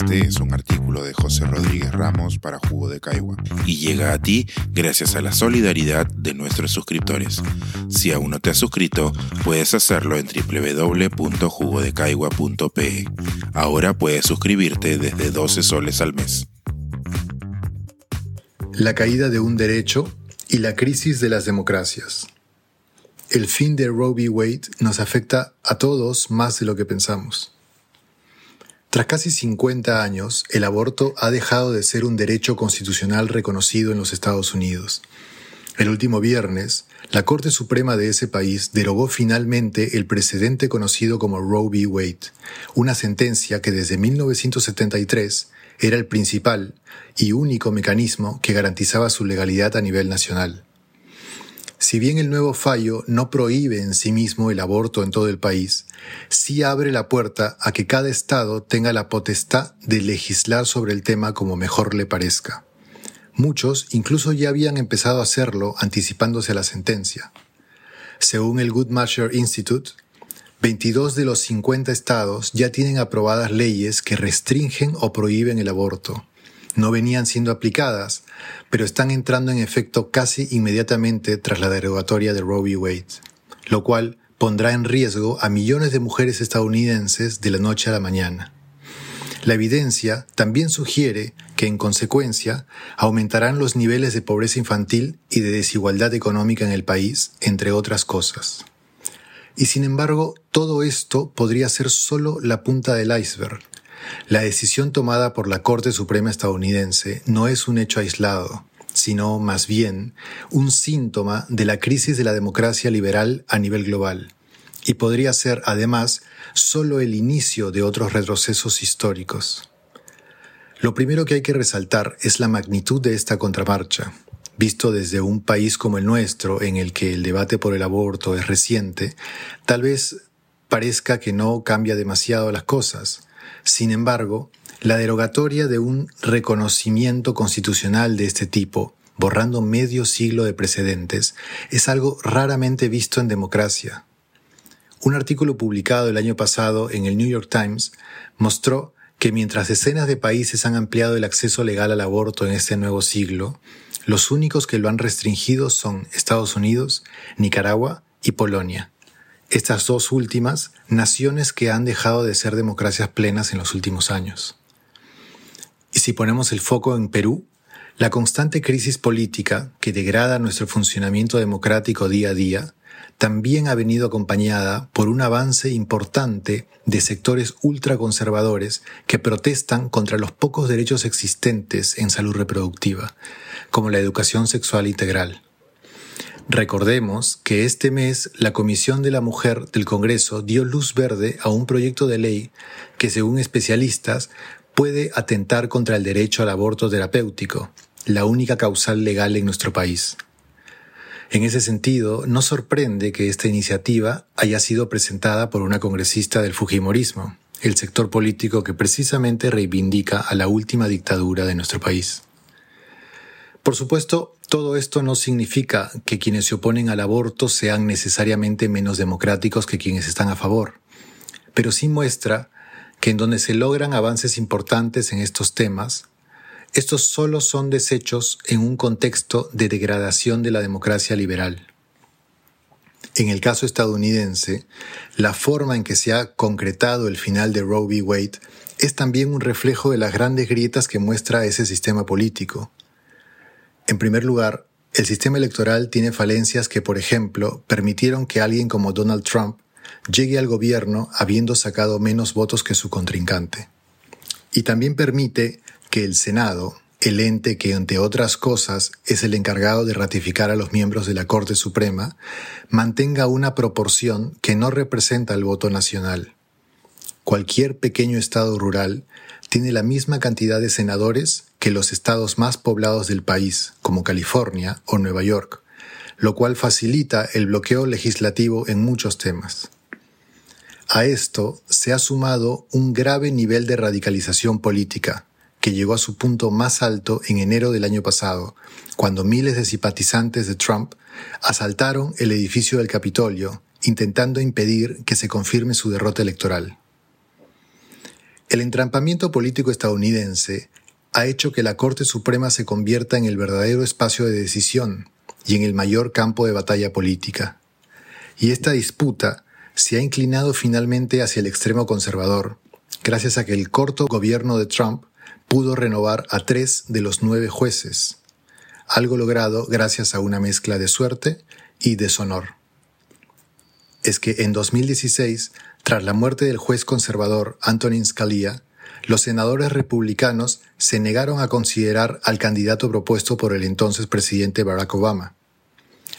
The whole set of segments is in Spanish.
Este es un artículo de José Rodríguez Ramos para Jugo de Caigua y llega a ti gracias a la solidaridad de nuestros suscriptores. Si aún no te has suscrito, puedes hacerlo en www.jugodecaigua.pe. Ahora puedes suscribirte desde 12 soles al mes. La caída de un derecho y la crisis de las democracias. El fin de Roe v. Wade nos afecta a todos más de lo que pensamos. Tras casi 50 años, el aborto ha dejado de ser un derecho constitucional reconocido en los Estados Unidos. El último viernes, la Corte Suprema de ese país derogó finalmente el precedente conocido como Roe v. Wade, una sentencia que desde 1973 era el principal y único mecanismo que garantizaba su legalidad a nivel nacional. Si bien el nuevo fallo no prohíbe en sí mismo el aborto en todo el país, sí abre la puerta a que cada Estado tenga la potestad de legislar sobre el tema como mejor le parezca. Muchos incluso ya habían empezado a hacerlo anticipándose a la sentencia. Según el Guttmacher Institute, 22 de los 50 estados ya tienen aprobadas leyes que restringen o prohíben el aborto no venían siendo aplicadas, pero están entrando en efecto casi inmediatamente tras la derogatoria de Roe v. Wade, lo cual pondrá en riesgo a millones de mujeres estadounidenses de la noche a la mañana. La evidencia también sugiere que, en consecuencia, aumentarán los niveles de pobreza infantil y de desigualdad económica en el país, entre otras cosas. Y sin embargo, todo esto podría ser solo la punta del iceberg, la decisión tomada por la Corte Suprema estadounidense no es un hecho aislado, sino más bien un síntoma de la crisis de la democracia liberal a nivel global, y podría ser además solo el inicio de otros retrocesos históricos. Lo primero que hay que resaltar es la magnitud de esta contramarcha. Visto desde un país como el nuestro, en el que el debate por el aborto es reciente, tal vez parezca que no cambia demasiado las cosas, sin embargo, la derogatoria de un reconocimiento constitucional de este tipo, borrando medio siglo de precedentes, es algo raramente visto en democracia. Un artículo publicado el año pasado en el New York Times mostró que mientras decenas de países han ampliado el acceso legal al aborto en este nuevo siglo, los únicos que lo han restringido son Estados Unidos, Nicaragua y Polonia estas dos últimas naciones que han dejado de ser democracias plenas en los últimos años. Y si ponemos el foco en Perú, la constante crisis política que degrada nuestro funcionamiento democrático día a día también ha venido acompañada por un avance importante de sectores ultraconservadores que protestan contra los pocos derechos existentes en salud reproductiva, como la educación sexual integral. Recordemos que este mes la Comisión de la Mujer del Congreso dio luz verde a un proyecto de ley que, según especialistas, puede atentar contra el derecho al aborto terapéutico, la única causal legal en nuestro país. En ese sentido, no sorprende que esta iniciativa haya sido presentada por una congresista del Fujimorismo, el sector político que precisamente reivindica a la última dictadura de nuestro país. Por supuesto, todo esto no significa que quienes se oponen al aborto sean necesariamente menos democráticos que quienes están a favor, pero sí muestra que en donde se logran avances importantes en estos temas, estos solo son desechos en un contexto de degradación de la democracia liberal. En el caso estadounidense, la forma en que se ha concretado el final de Roe v. Wade es también un reflejo de las grandes grietas que muestra ese sistema político. En primer lugar, el sistema electoral tiene falencias que, por ejemplo, permitieron que alguien como Donald Trump llegue al gobierno habiendo sacado menos votos que su contrincante. Y también permite que el Senado, el ente que, entre otras cosas, es el encargado de ratificar a los miembros de la Corte Suprema, mantenga una proporción que no representa el voto nacional. Cualquier pequeño estado rural tiene la misma cantidad de senadores que los estados más poblados del país, como California o Nueva York, lo cual facilita el bloqueo legislativo en muchos temas. A esto se ha sumado un grave nivel de radicalización política, que llegó a su punto más alto en enero del año pasado, cuando miles de simpatizantes de Trump asaltaron el edificio del Capitolio, intentando impedir que se confirme su derrota electoral. El entrampamiento político estadounidense ha hecho que la Corte Suprema se convierta en el verdadero espacio de decisión y en el mayor campo de batalla política. Y esta disputa se ha inclinado finalmente hacia el extremo conservador, gracias a que el corto gobierno de Trump pudo renovar a tres de los nueve jueces, algo logrado gracias a una mezcla de suerte y deshonor. Es que en 2016 tras la muerte del juez conservador Antonin Scalia, los senadores republicanos se negaron a considerar al candidato propuesto por el entonces presidente Barack Obama,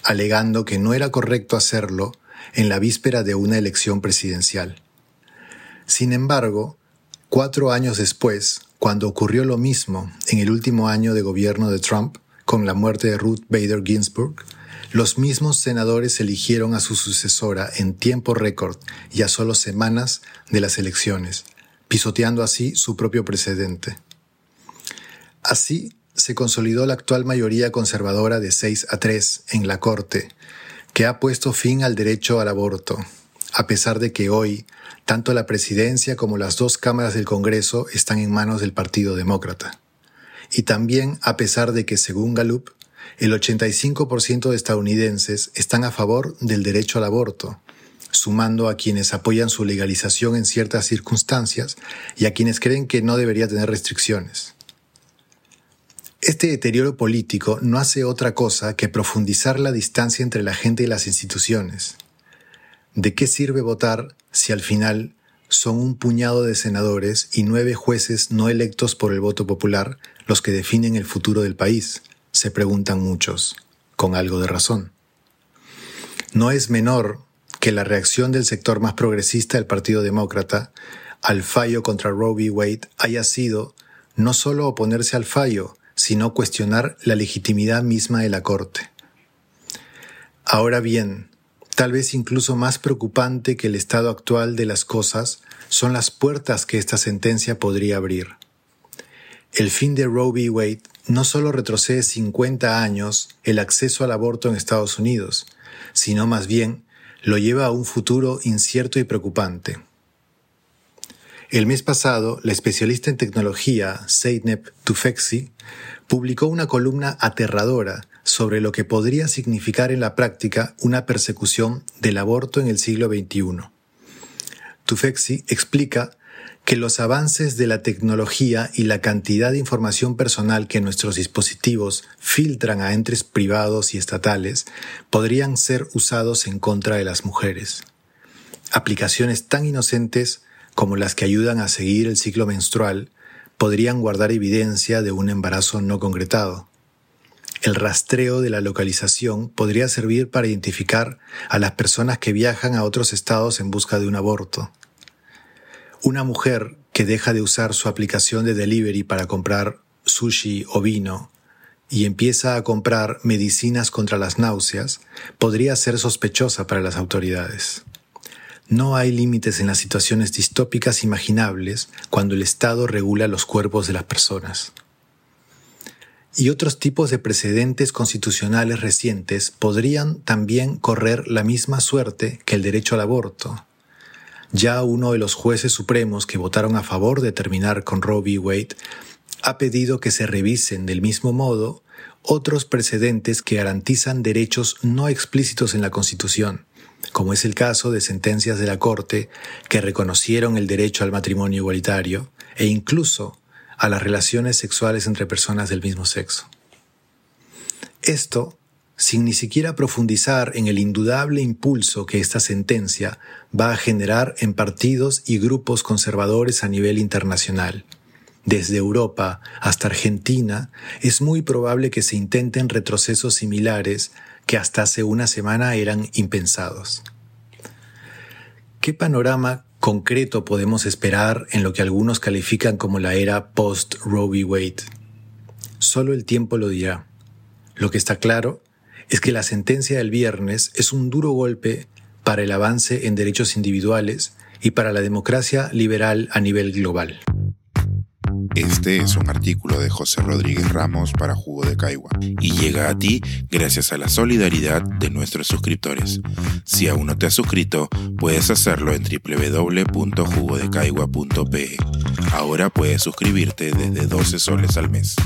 alegando que no era correcto hacerlo en la víspera de una elección presidencial. Sin embargo, cuatro años después, cuando ocurrió lo mismo en el último año de gobierno de Trump, con la muerte de Ruth Bader Ginsburg, los mismos senadores eligieron a su sucesora en tiempo récord y a solo semanas de las elecciones, pisoteando así su propio precedente. Así se consolidó la actual mayoría conservadora de 6 a 3 en la Corte, que ha puesto fin al derecho al aborto, a pesar de que hoy tanto la presidencia como las dos cámaras del Congreso están en manos del Partido Demócrata. Y también a pesar de que, según Gallup, el 85% de estadounidenses están a favor del derecho al aborto, sumando a quienes apoyan su legalización en ciertas circunstancias y a quienes creen que no debería tener restricciones. Este deterioro político no hace otra cosa que profundizar la distancia entre la gente y las instituciones. ¿De qué sirve votar si al final son un puñado de senadores y nueve jueces no electos por el voto popular los que definen el futuro del país? Se preguntan muchos, con algo de razón. No es menor que la reacción del sector más progresista del Partido Demócrata al fallo contra Roe v. Wade haya sido no solo oponerse al fallo, sino cuestionar la legitimidad misma de la Corte. Ahora bien, tal vez incluso más preocupante que el estado actual de las cosas son las puertas que esta sentencia podría abrir. El fin de Roe v. Wade no solo retrocede 50 años el acceso al aborto en Estados Unidos, sino más bien lo lleva a un futuro incierto y preocupante. El mes pasado, la especialista en tecnología Zeynep Tufekci publicó una columna aterradora sobre lo que podría significar en la práctica una persecución del aborto en el siglo XXI. Tufekci explica que los avances de la tecnología y la cantidad de información personal que nuestros dispositivos filtran a entes privados y estatales podrían ser usados en contra de las mujeres. Aplicaciones tan inocentes como las que ayudan a seguir el ciclo menstrual podrían guardar evidencia de un embarazo no concretado. El rastreo de la localización podría servir para identificar a las personas que viajan a otros estados en busca de un aborto una mujer que deja de usar su aplicación de delivery para comprar sushi o vino y empieza a comprar medicinas contra las náuseas podría ser sospechosa para las autoridades. No hay límites en las situaciones distópicas imaginables cuando el Estado regula los cuerpos de las personas. Y otros tipos de precedentes constitucionales recientes podrían también correr la misma suerte que el derecho al aborto, ya uno de los jueces supremos que votaron a favor de terminar con Roe v. Wade ha pedido que se revisen del mismo modo otros precedentes que garantizan derechos no explícitos en la Constitución, como es el caso de sentencias de la Corte que reconocieron el derecho al matrimonio igualitario e incluso a las relaciones sexuales entre personas del mismo sexo. Esto sin ni siquiera profundizar en el indudable impulso que esta sentencia va a generar en partidos y grupos conservadores a nivel internacional. Desde Europa hasta Argentina, es muy probable que se intenten retrocesos similares que hasta hace una semana eran impensados. ¿Qué panorama concreto podemos esperar en lo que algunos califican como la era post-Roe v. Wade? Solo el tiempo lo dirá. Lo que está claro es que la sentencia del viernes es un duro golpe para el avance en derechos individuales y para la democracia liberal a nivel global. Este es un artículo de José Rodríguez Ramos para Jugo de Caigua y llega a ti gracias a la solidaridad de nuestros suscriptores. Si aún no te has suscrito, puedes hacerlo en www.jugodecaigua.pe. Ahora puedes suscribirte desde 12 soles al mes.